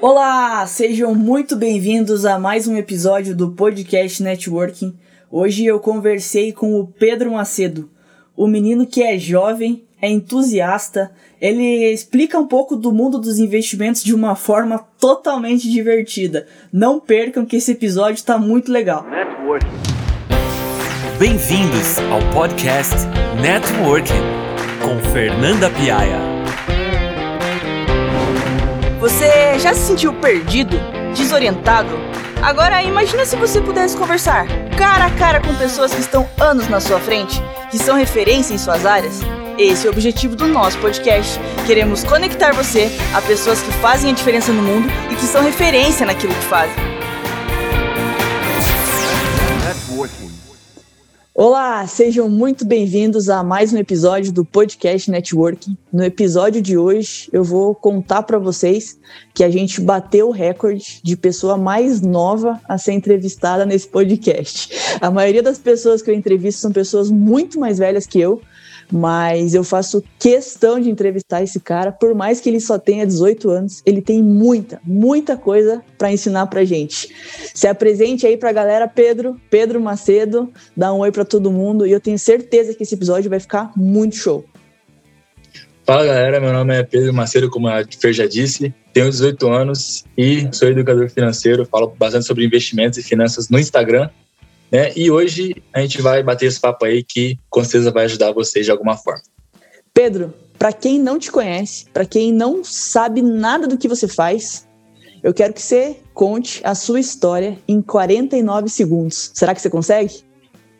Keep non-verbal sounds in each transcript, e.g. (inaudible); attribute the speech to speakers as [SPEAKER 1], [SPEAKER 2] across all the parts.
[SPEAKER 1] Olá, sejam muito bem-vindos a mais um episódio do Podcast Networking. Hoje eu conversei com o Pedro Macedo, o menino que é jovem, é entusiasta, ele explica um pouco do mundo dos investimentos de uma forma totalmente divertida. Não percam que esse episódio está muito legal.
[SPEAKER 2] Bem-vindos ao podcast Networking com Fernanda Piaia.
[SPEAKER 1] Você já se sentiu perdido? Desorientado? Agora imagina se você pudesse conversar cara a cara com pessoas que estão anos na sua frente, que são referência em suas áreas. Esse é o objetivo do nosso podcast. Queremos conectar você a pessoas que fazem a diferença no mundo e que são referência naquilo que fazem. Olá, sejam muito bem-vindos a mais um episódio do Podcast Networking. No episódio de hoje, eu vou contar para vocês que a gente bateu o recorde de pessoa mais nova a ser entrevistada nesse podcast. A maioria das pessoas que eu entrevisto são pessoas muito mais velhas que eu, mas eu faço questão de entrevistar esse cara, por mais que ele só tenha 18 anos, ele tem muita, muita coisa para ensinar pra gente. Se apresente aí pra galera, Pedro, Pedro Macedo, dá um oi para todo mundo e eu tenho certeza que esse episódio vai ficar muito show.
[SPEAKER 3] Fala galera, meu nome é Pedro Macedo, como a Fer já disse, tenho 18 anos e sou educador financeiro, falo bastante sobre investimentos e finanças no Instagram né? E hoje a gente vai bater esse papo aí que com certeza vai ajudar vocês de alguma forma.
[SPEAKER 1] Pedro, para quem não te conhece, para quem não sabe nada do que você faz, eu quero que você conte a sua história em 49 segundos. Será que você consegue?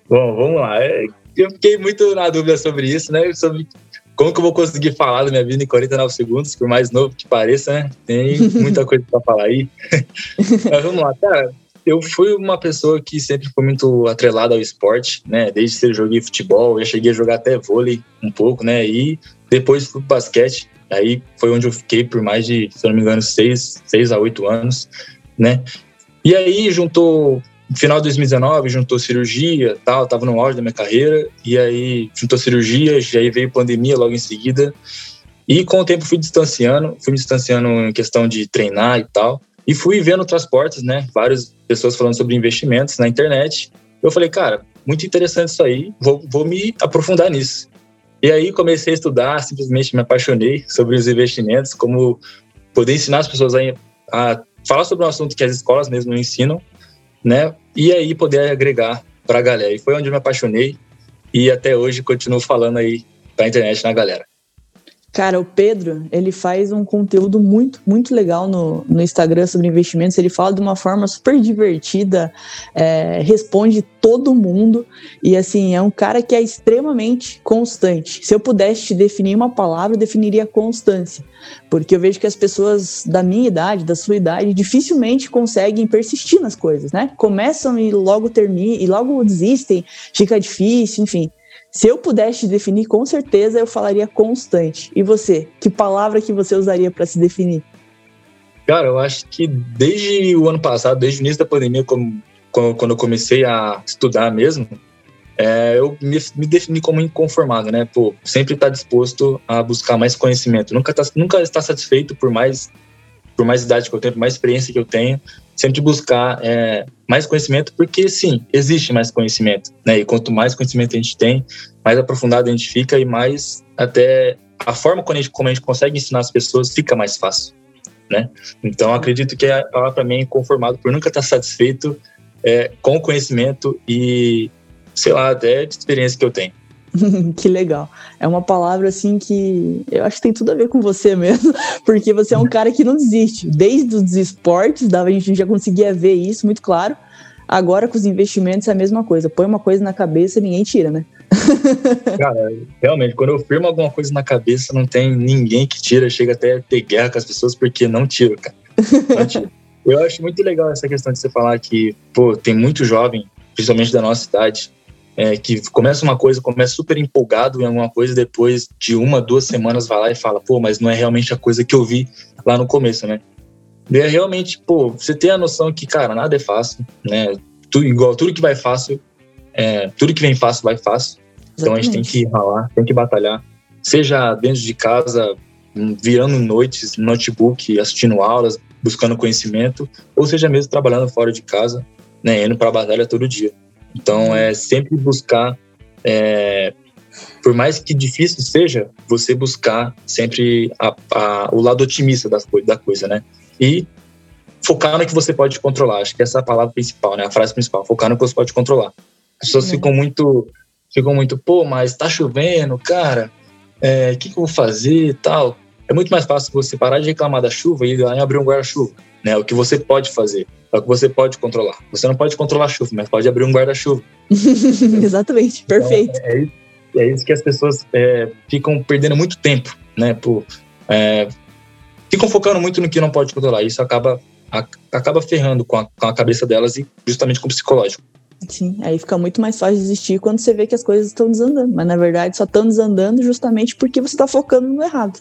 [SPEAKER 3] Bom, vamos lá. É, eu fiquei muito na dúvida sobre isso, né? Sobre como que eu vou conseguir falar da minha vida em 49 segundos, por mais novo que pareça, né? Tem muita coisa para falar aí. (laughs) Mas vamos lá, cara eu fui uma pessoa que sempre foi muito atrelada ao esporte, né? Desde que eu joguei futebol, eu cheguei a jogar até vôlei um pouco, né? E depois fui pro basquete. Aí foi onde eu fiquei por mais de, se eu não me engano, seis, seis a oito anos, né? E aí juntou final de 2019 juntou cirurgia, tal, tava no auge da minha carreira e aí juntou cirurgia, já aí veio pandemia logo em seguida. E com o tempo fui distanciando, fui me distanciando em questão de treinar e tal. E fui vendo transportes, né? Várias pessoas falando sobre investimentos na internet. Eu falei, cara, muito interessante isso aí, vou, vou me aprofundar nisso. E aí comecei a estudar, simplesmente me apaixonei sobre os investimentos, como poder ensinar as pessoas a, a falar sobre um assunto que as escolas mesmo não ensinam, né? E aí poder agregar para a galera. E foi onde eu me apaixonei e até hoje continuo falando aí para internet na galera.
[SPEAKER 1] Cara, o Pedro, ele faz um conteúdo muito, muito legal no, no Instagram sobre investimentos. Ele fala de uma forma super divertida, é, responde todo mundo. E assim, é um cara que é extremamente constante. Se eu pudesse te definir uma palavra, eu definiria constância. Porque eu vejo que as pessoas da minha idade, da sua idade, dificilmente conseguem persistir nas coisas, né? Começam e logo terminam, e logo desistem, fica difícil, enfim. Se eu pudesse definir, com certeza eu falaria constante. E você? Que palavra que você usaria para se definir?
[SPEAKER 3] Cara, eu acho que desde o ano passado, desde o início da pandemia, quando eu comecei a estudar mesmo, é, eu me, me, defini como inconformado, né? Pô, sempre estar tá disposto a buscar mais conhecimento. Nunca, tá, nunca está satisfeito por mais, por mais idade que eu tenho, por mais experiência que eu tenho sempre buscar é, mais conhecimento, porque sim, existe mais conhecimento, né? E quanto mais conhecimento a gente tem, mais aprofundado a gente fica e mais até a forma como a gente, como a gente consegue ensinar as pessoas fica mais fácil, né? Então acredito que a palavra para mim é conformado por nunca estar satisfeito é, com o conhecimento e sei lá até de experiência que eu tenho. (laughs)
[SPEAKER 1] que legal. É uma palavra assim que eu acho que tem tudo a ver com você mesmo, (laughs) porque você é um cara que não desiste. Desde os esportes, a gente já conseguia ver isso muito claro. Agora com os investimentos é a mesma coisa. Põe uma coisa na cabeça e ninguém tira, né? (laughs)
[SPEAKER 3] Cara, realmente, quando eu firmo alguma coisa na cabeça, não tem ninguém que tira. Chega até a ter guerra com as pessoas porque não tira, cara. Não tira. Eu acho muito legal essa questão de você falar que, pô, tem muito jovem, principalmente da nossa idade, é, que começa uma coisa, começa super empolgado em alguma coisa, depois de uma, duas semanas vai lá e fala, pô, mas não é realmente a coisa que eu vi lá no começo, né? E é realmente, pô, você tem a noção que, cara, nada é fácil, né? Tudo, igual, tudo que vai fácil, é, tudo que vem fácil vai fácil. Exatamente. Então a gente tem que ralar, tem que batalhar, seja dentro de casa, virando noites no notebook, assistindo aulas, buscando conhecimento, ou seja mesmo trabalhando fora de casa, né, indo para a batalha todo dia. Então é sempre buscar, é, por mais que difícil seja, você buscar sempre a, a, o lado otimista das, da coisa, né? E focar no que você pode controlar. Acho que essa é a palavra principal, né? A frase principal. Focar no que você pode controlar. As pessoas uhum. ficam muito, ficam muito, pô, mas tá chovendo, cara. O é, que, que eu vou fazer e tal? É muito mais fácil você parar de reclamar da chuva e ir lá e abrir um guarda-chuva. Né? O que você pode fazer, é o que você pode controlar. Você não pode controlar a chuva, mas pode abrir um guarda-chuva. (laughs)
[SPEAKER 1] Exatamente, então, perfeito.
[SPEAKER 3] É, é, isso, é, isso, que as pessoas é, ficam perdendo muito tempo, né? Por, é, ficam focando muito no que não pode controlar. Isso acaba, a, acaba ferrando com a, com a cabeça delas e justamente com o psicológico.
[SPEAKER 1] Sim, aí fica muito mais fácil desistir quando você vê que as coisas estão desandando. Mas na verdade só estão desandando justamente porque você está focando no errado.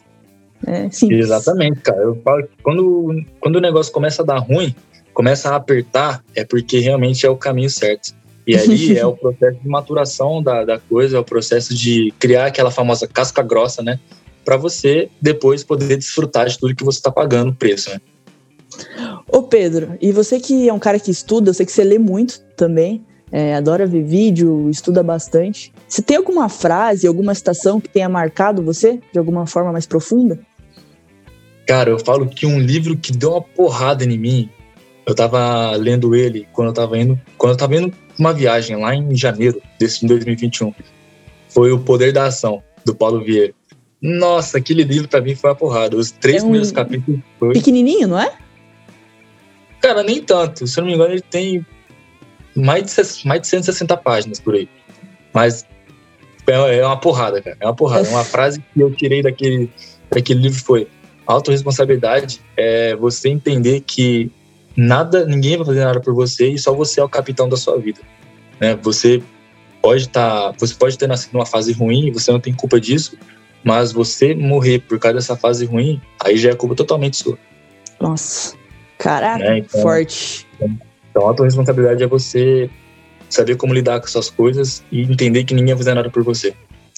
[SPEAKER 1] É.
[SPEAKER 3] Exatamente, cara. Eu falo que quando, quando o negócio começa a dar ruim, começa a apertar, é porque realmente é o caminho certo. E ali (laughs) é o processo de maturação da, da coisa, é o processo de criar aquela famosa casca grossa, né? Para você depois poder desfrutar de tudo que você está pagando o preço, né?
[SPEAKER 1] Ô Pedro, e você que é um cara que estuda, eu sei que você lê muito também, é, adora ver vídeo, estuda bastante. Você tem alguma frase, alguma citação que tenha marcado você de alguma forma mais profunda?
[SPEAKER 3] Cara, eu falo que um livro que deu uma porrada em mim, eu tava lendo ele quando eu tava indo, quando eu tava indo uma viagem lá em janeiro desse 2021. Foi O Poder da Ação, do Paulo Vieira. Nossa, aquele livro para mim foi uma porrada. Os três é um primeiros capítulos foi...
[SPEAKER 1] Pequenininho, não é?
[SPEAKER 3] Cara, nem tanto. Se eu não me engano, ele tem mais de, mais de 160 páginas por aí. Mas é, é uma porrada, cara. É uma porrada. Uma frase que eu tirei daquele, daquele livro foi: autorresponsabilidade é você entender que nada, ninguém vai fazer nada por você e só você é o capitão da sua vida. Né? Você pode estar, tá, você pode ter nascido numa fase ruim, você não tem culpa disso, mas você morrer por causa dessa fase ruim, aí já é culpa totalmente sua.
[SPEAKER 1] Nossa. Caraca, né? então, forte.
[SPEAKER 3] Então, a tua responsabilidade é você saber como lidar com essas coisas e entender que ninguém vai fazer nada por você.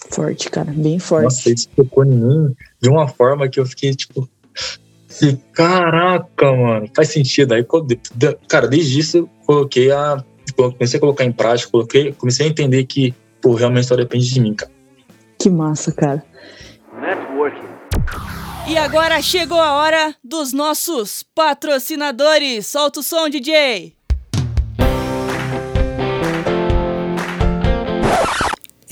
[SPEAKER 1] Forte, cara, bem forte. Nossa,
[SPEAKER 3] isso tocou em mim de uma forma que eu fiquei tipo. Caraca, mano, faz sentido. Aí, cara, desde isso eu coloquei a. Comecei a colocar em prática, coloquei, comecei a entender que, pô, realmente só depende de mim, cara.
[SPEAKER 1] Que massa, cara.
[SPEAKER 4] E agora chegou a hora dos nossos patrocinadores. Solta o som, DJ.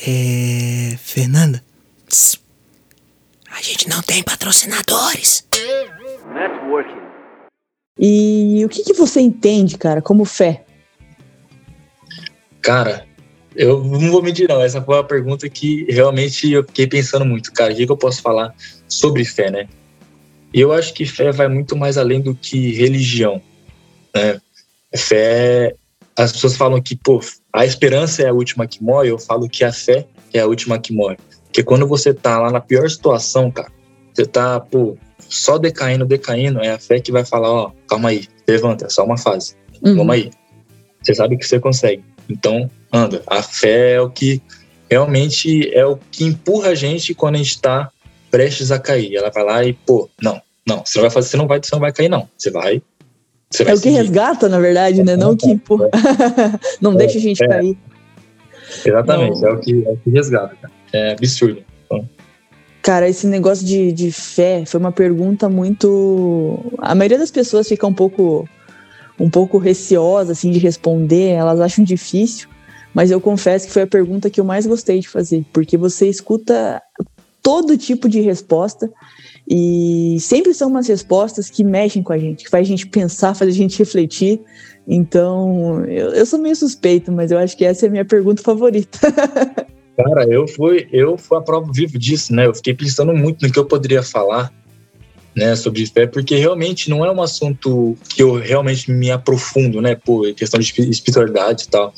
[SPEAKER 5] É. Fernanda? Psst. A gente não tem patrocinadores.
[SPEAKER 1] Networking. E o que, que você entende, cara, como fé?
[SPEAKER 3] Cara, eu não vou mentir, não. Essa foi uma pergunta que realmente eu fiquei pensando muito, cara. O que, que eu posso falar sobre fé, né? E eu acho que fé vai muito mais além do que religião, né? Fé, as pessoas falam que, pô, a esperança é a última que morre. Eu falo que a fé é a última que morre. Porque quando você tá lá na pior situação, cara, você tá, pô, só decaindo, decaindo, é a fé que vai falar, ó, calma aí, levanta, é só uma fase. Uhum. Vamos aí. Você sabe que você consegue. Então, anda. A fé é o que realmente é o que empurra a gente quando a gente está prestes a cair. Ela vai lá e, pô, não, não, você não vai fazer, você não vai, você não vai cair, não. Você vai.
[SPEAKER 1] É o que seguir. resgata, na verdade, né? Não o que empurra. (laughs) não é, deixa a gente é. cair.
[SPEAKER 3] Exatamente, não. É, o que, é o que resgata, cara. É absurdo. Então,
[SPEAKER 1] Cara, esse negócio de, de fé foi uma pergunta muito. A maioria das pessoas fica um pouco um pouco receosa assim de responder, elas acham difícil, mas eu confesso que foi a pergunta que eu mais gostei de fazer, porque você escuta todo tipo de resposta e sempre são umas respostas que mexem com a gente, que faz a gente pensar, faz a gente refletir. Então, eu, eu sou meio suspeito, mas eu acho que essa é a minha pergunta favorita. (laughs)
[SPEAKER 3] Cara, eu fui, eu fui a prova vivo disso, né? Eu fiquei pensando muito no que eu poderia falar né, sobre fé, porque realmente não é um assunto que eu realmente me aprofundo, né, por questão de espiritualidade e tal.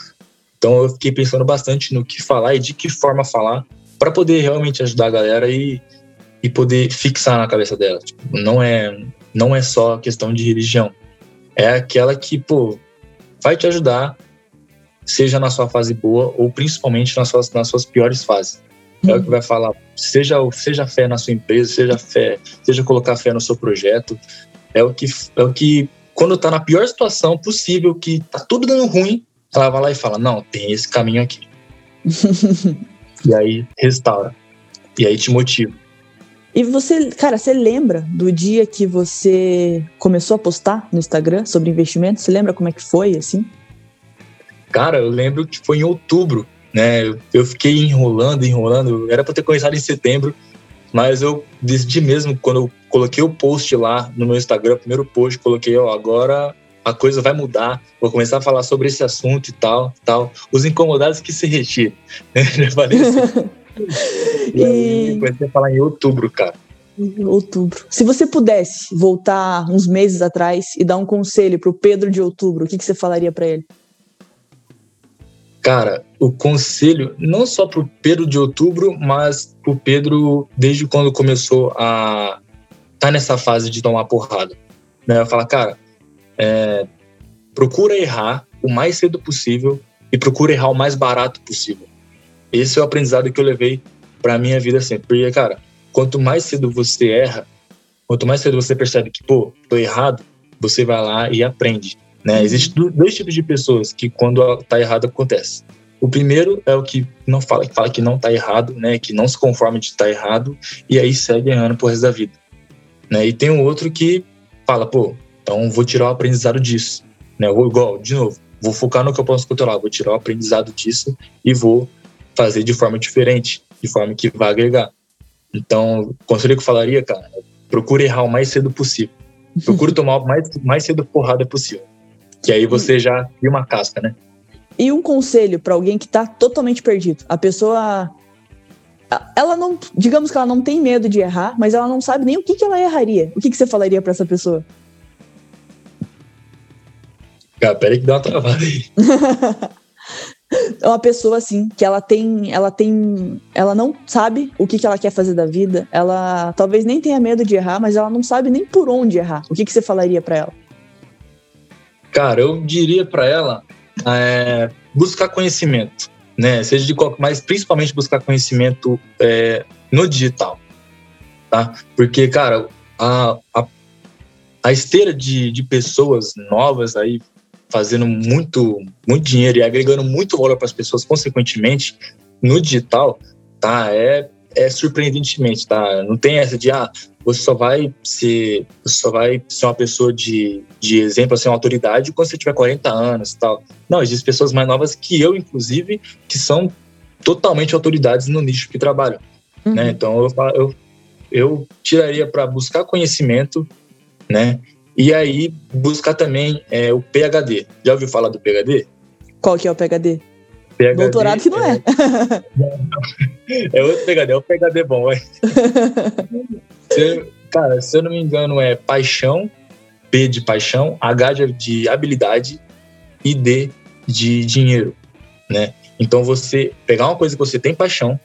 [SPEAKER 3] Então eu fiquei pensando bastante no que falar e de que forma falar para poder realmente ajudar a galera e, e poder fixar na cabeça dela. Tipo, não é não é só questão de religião, é aquela que pô vai te ajudar, seja na sua fase boa ou principalmente nas suas nas suas piores fases. é o que vai falar, seja, seja fé na sua empresa, seja fé, seja colocar fé no seu projeto. É o que, é o que quando tá na pior situação possível, que tá tudo dando ruim, ela vai lá e fala: Não, tem esse caminho aqui. (laughs) e aí restaura. E aí te motiva.
[SPEAKER 1] E você, cara, você lembra do dia que você começou a postar no Instagram sobre investimento? Você lembra como é que foi, assim?
[SPEAKER 3] Cara, eu lembro que foi em outubro, né? Eu fiquei enrolando, enrolando. Era para ter começado em setembro, mas eu decidi mesmo, quando eu coloquei o post lá no meu Instagram, o primeiro post, coloquei, ó, agora a coisa vai mudar, vou começar a falar sobre esse assunto e tal, tal. Os incomodados que se retirem. (laughs) Já falei assim. (laughs) e aí, comecei a falar em outubro, cara.
[SPEAKER 1] Outubro. Se você pudesse voltar uns meses atrás e dar um conselho pro Pedro de outubro, o que, que você falaria para ele?
[SPEAKER 3] Cara, o conselho, não só pro Pedro de outubro, mas pro Pedro desde quando começou a tá nessa fase de tomar porrada. Né? Eu falo, cara, é, procura errar o mais cedo possível e procura errar o mais barato possível. Esse é o aprendizado que eu levei para minha vida sempre. Porque, cara, quanto mais cedo você erra, quanto mais cedo você percebe que, pô, tô errado, você vai lá e aprende. Né? Existem dois tipos de pessoas que, quando tá errado, acontece. O primeiro é o que não fala, que fala que não tá errado, né? Que não se conforma de estar tá errado e aí segue errando pro resto da vida. Né? E tem um outro que fala, pô, então vou tirar o aprendizado disso. Né? Vou, igual, de novo, vou focar no que eu posso controlar, vou tirar o aprendizado disso e vou fazer de forma diferente, de forma que vai agregar. Então, o conselho que eu falaria, cara, procure errar o mais cedo possível. Procure tomar o mais, mais cedo porrada possível. Que aí você já cria uma casca, né?
[SPEAKER 1] E um conselho para alguém que está totalmente perdido. A pessoa. Ela não. Digamos que ela não tem medo de errar, mas ela não sabe nem o que, que ela erraria. O que, que você falaria para essa pessoa?
[SPEAKER 3] Cara, peraí que dá uma travada aí.
[SPEAKER 1] é uma pessoa assim que ela tem ela tem ela não sabe o que, que ela quer fazer da vida. Ela talvez nem tenha medo de errar mas ela não sabe nem por onde errar. O que, que você falaria para ela?
[SPEAKER 3] Cara eu diria para ela é, buscar conhecimento né? Seja de qualquer mas principalmente buscar conhecimento é, no digital tá? Porque cara a, a, a esteira de, de pessoas novas aí fazendo muito, muito dinheiro e agregando muito valor para as pessoas, consequentemente, no digital, tá? É, é surpreendentemente, tá? Não tem essa de, ah, você só vai ser, você só vai ser uma pessoa de, de exemplo, assim, uma autoridade quando você tiver 40 anos e tal. Não, existem pessoas mais novas que eu, inclusive, que são totalmente autoridades no nicho que trabalham, né? uhum. né? Então, eu, eu, eu tiraria para buscar conhecimento, né? E aí buscar também é, o PhD. Já ouviu falar do PhD?
[SPEAKER 1] Qual que é o PhD?
[SPEAKER 3] PhD
[SPEAKER 1] Doutorado que não é.
[SPEAKER 3] É, (laughs) é outro PhD, é o PhD bom. É. (laughs) se, cara, se eu não me engano, é paixão, P de paixão, H de habilidade e D de dinheiro, né? Então você pegar uma coisa que você tem paixão,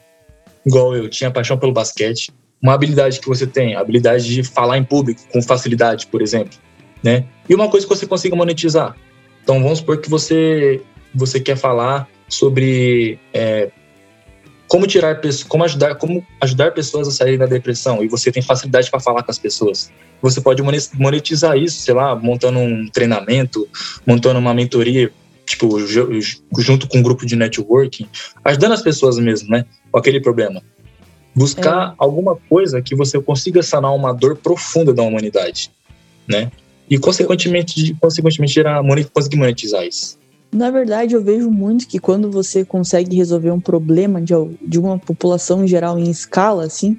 [SPEAKER 3] igual eu tinha paixão pelo basquete, uma habilidade que você tem, a habilidade de falar em público com facilidade, por exemplo, né? E uma coisa que você consiga monetizar. Então vamos supor que você você quer falar sobre é, como tirar como ajudar como ajudar pessoas a saírem da depressão e você tem facilidade para falar com as pessoas. Você pode monetizar isso, sei lá, montando um treinamento, montando uma mentoria, tipo junto com um grupo de networking, ajudando as pessoas mesmo, né? Com aquele problema. Buscar é. alguma coisa que você consiga sanar uma dor profunda da humanidade, né? E, consequentemente, consequentemente gerar, conseguir monetizar isso.
[SPEAKER 1] Na verdade, eu vejo muito que quando você consegue resolver um problema de, de uma população em geral em escala, assim,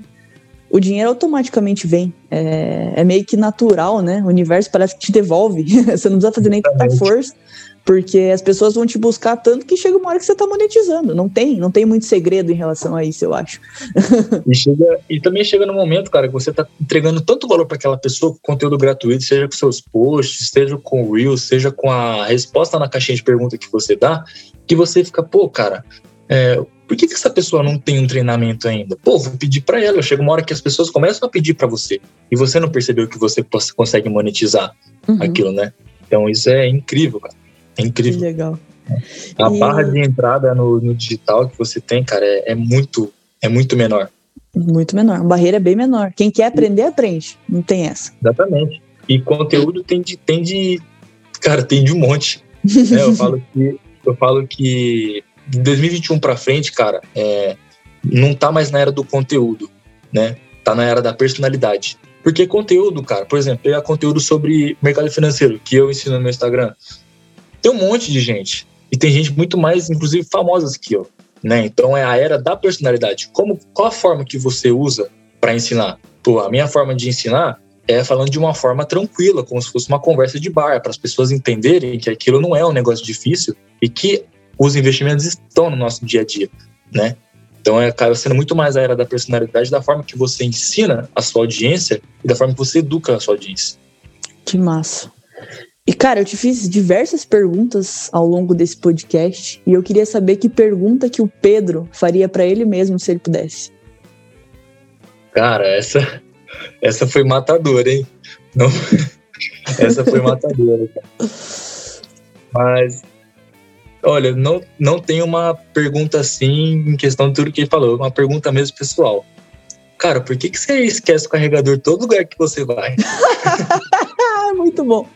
[SPEAKER 1] o dinheiro automaticamente vem. É, é, meio que natural, né? O universo parece que te devolve. (laughs) você não precisa fazer nem tanta força. Porque as pessoas vão te buscar tanto que chega uma hora que você está monetizando. Não tem, não tem muito segredo em relação a isso, eu acho. (laughs)
[SPEAKER 3] e, chega, e também chega no momento, cara, que você está entregando tanto valor para aquela pessoa com conteúdo gratuito, seja com seus posts, seja com o Reels, seja com a resposta na caixinha de pergunta que você dá, que você fica, pô, cara, é, por que, que essa pessoa não tem um treinamento ainda? Pô, vou pedir para ela. Chega uma hora que as pessoas começam a pedir para você e você não percebeu que você consegue monetizar uhum. aquilo, né? Então isso é incrível, cara. É incrível.
[SPEAKER 1] Que legal.
[SPEAKER 3] A e... barra de entrada no, no, digital que você tem, cara, é, é, muito é muito menor.
[SPEAKER 1] Muito menor. A barreira é bem menor. Quem quer aprender, aprende. Não tem essa.
[SPEAKER 3] Exatamente. E conteúdo tem de, tem de cara, tem de um monte. né? Eu (laughs) falo que eu falo que de 2021 para frente, cara, é, não tá mais na era do conteúdo, né? Tá na era da personalidade. Porque conteúdo, cara, por exemplo, pegar conteúdo sobre mercado financeiro, que eu ensino no meu Instagram, tem um monte de gente. E tem gente muito mais, inclusive, famosa que eu. Né? Então é a era da personalidade. Como, qual a forma que você usa para ensinar? Pô, a minha forma de ensinar é falando de uma forma tranquila, como se fosse uma conversa de bar, para as pessoas entenderem que aquilo não é um negócio difícil e que os investimentos estão no nosso dia a dia, né? Então é, acaba sendo muito mais a era da personalidade, da forma que você ensina a sua audiência e da forma que você educa a sua audiência.
[SPEAKER 1] Que massa. E cara, eu te fiz diversas perguntas ao longo desse podcast e eu queria saber que pergunta que o Pedro faria para ele mesmo se ele pudesse.
[SPEAKER 3] Cara, essa essa foi matadora, hein? Não, (laughs) essa foi matadora. Cara. Mas Olha, não, não tem uma pergunta assim em questão de tudo que ele falou, uma pergunta mesmo pessoal. Cara, por que, que você esquece o carregador todo lugar que você vai? (laughs)
[SPEAKER 1] Muito bom.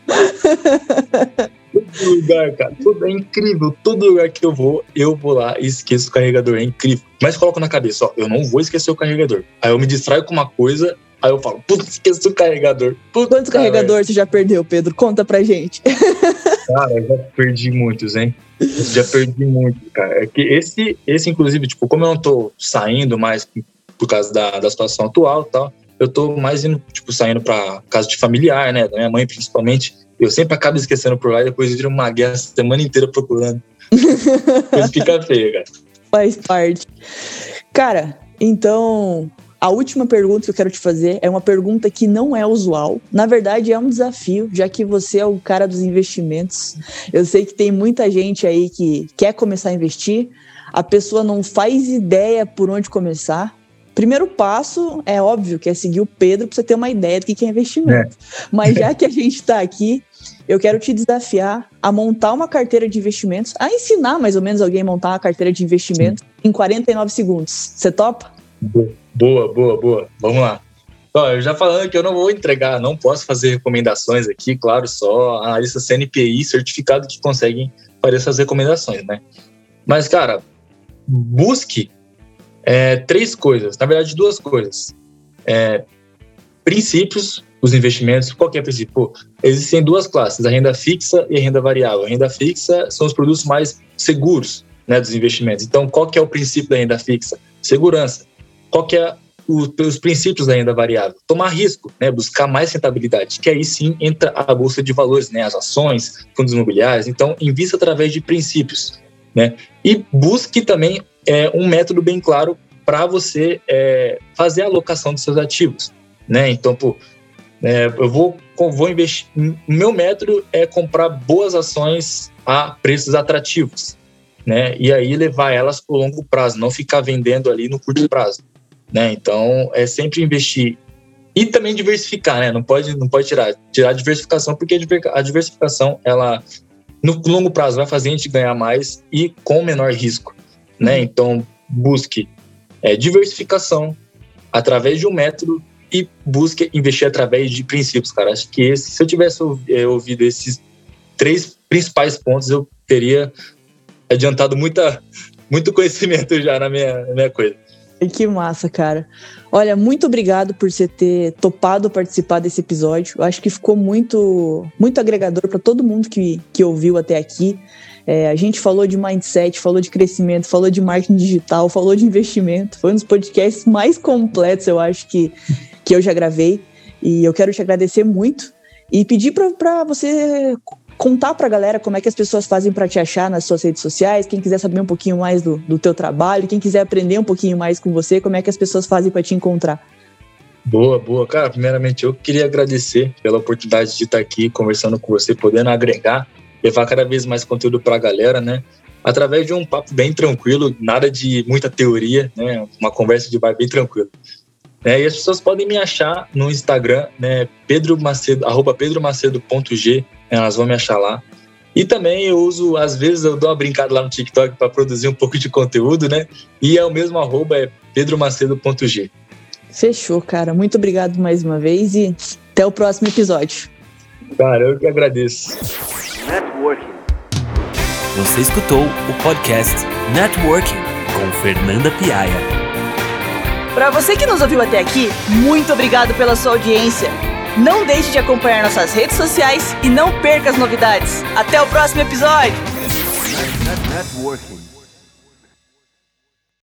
[SPEAKER 3] todo lugar, cara. Tudo é incrível. Todo lugar que eu vou, eu vou lá e esqueço o carregador. É incrível. Mas coloco na cabeça, ó, eu não vou esquecer o carregador. Aí eu me distraio com uma coisa, aí eu falo, putz, esqueci o carregador.
[SPEAKER 1] Putz, Quantos carregadores você já perdeu, Pedro? Conta pra gente.
[SPEAKER 3] Cara, eu já perdi muitos, hein? Já perdi muito, cara. É que esse, esse, inclusive, tipo, como eu não tô saindo mais por causa da, da situação atual e tal, eu tô mais indo, tipo, saindo pra casa de familiar, né? Da minha mãe, principalmente. Eu sempre acabo esquecendo por lá e depois vira uma guerra a semana inteira procurando. (laughs) Coisa fica feia, cara.
[SPEAKER 1] Faz parte. Cara, então, a última pergunta que eu quero te fazer é uma pergunta que não é usual. Na verdade, é um desafio, já que você é o cara dos investimentos. Eu sei que tem muita gente aí que quer começar a investir, a pessoa não faz ideia por onde começar. Primeiro passo é óbvio que é seguir o Pedro para você ter uma ideia do que é investimento. É. Mas já que a gente está aqui, eu quero te desafiar a montar uma carteira de investimentos, a ensinar mais ou menos alguém a montar uma carteira de investimentos em 49 segundos. Você topa?
[SPEAKER 3] Boa, boa, boa. Vamos lá. Ó, eu já falando que eu não vou entregar, não posso fazer recomendações aqui, claro, só analistas CNPI certificado que conseguem fazer essas recomendações, né? Mas, cara, busque é, três coisas, na verdade, duas coisas. É, princípios, os investimentos, qualquer é princípio. existem duas classes, a renda fixa e a renda variável. A renda fixa são os produtos mais seguros né, dos investimentos. Então, qual que é o princípio da renda fixa? Segurança. Qual que é o, os princípios da renda variável? Tomar risco, né, buscar mais rentabilidade, que aí sim entra a bolsa de valores, né, as ações, fundos imobiliários. Então, invista através de princípios. Né? E busque também é, um método bem claro para você é, fazer a alocação dos seus ativos. Né? Então, pô, é, eu vou, vou investir. Meu método é comprar boas ações a preços atrativos. Né? E aí levar elas para o longo prazo, não ficar vendendo ali no curto prazo. Né? Então, é sempre investir e também diversificar, né? Não pode, não pode tirar, tirar a diversificação, porque a diversificação ela no longo prazo vai fazer a gente ganhar mais e com menor risco, né? Uhum. Então busque é, diversificação através de um método e busque investir através de princípios, cara. Acho que esse, se eu tivesse é, ouvido esses três principais pontos, eu teria adiantado muita, (laughs) muito conhecimento já na minha, na minha coisa.
[SPEAKER 1] Que massa, cara. Olha, muito obrigado por você ter topado participar desse episódio. Eu acho que ficou muito, muito agregador para todo mundo que, que ouviu até aqui. É, a gente falou de mindset, falou de crescimento, falou de marketing digital, falou de investimento. Foi um dos podcasts mais completos, eu acho, que, que eu já gravei. E eu quero te agradecer muito e pedir para você contar para a galera como é que as pessoas fazem para te achar nas suas redes sociais, quem quiser saber um pouquinho mais do, do teu trabalho, quem quiser aprender um pouquinho mais com você, como é que as pessoas fazem para te encontrar.
[SPEAKER 3] Boa, boa. Cara, primeiramente eu queria agradecer pela oportunidade de estar aqui conversando com você, podendo agregar, levar cada vez mais conteúdo para a galera, né? Através de um papo bem tranquilo, nada de muita teoria, né? Uma conversa de bar bem tranquilo. É, e as pessoas podem me achar no Instagram, né? Pedro Macedo, arroba pedromacedo.g, elas vão me achar lá. E também eu uso, às vezes eu dou uma brincada lá no TikTok para produzir um pouco de conteúdo, né? E é o mesmo arroba, é pedromacedo.g.
[SPEAKER 6] Fechou, cara. Muito obrigado mais uma vez e até o próximo episódio.
[SPEAKER 3] Cara, eu que agradeço.
[SPEAKER 2] Networking. Você escutou o podcast Networking com Fernanda Piaia.
[SPEAKER 1] Para você que nos ouviu até aqui, muito obrigado pela sua audiência. Não deixe de acompanhar nossas redes sociais e não perca as novidades. Até o próximo episódio! Networking.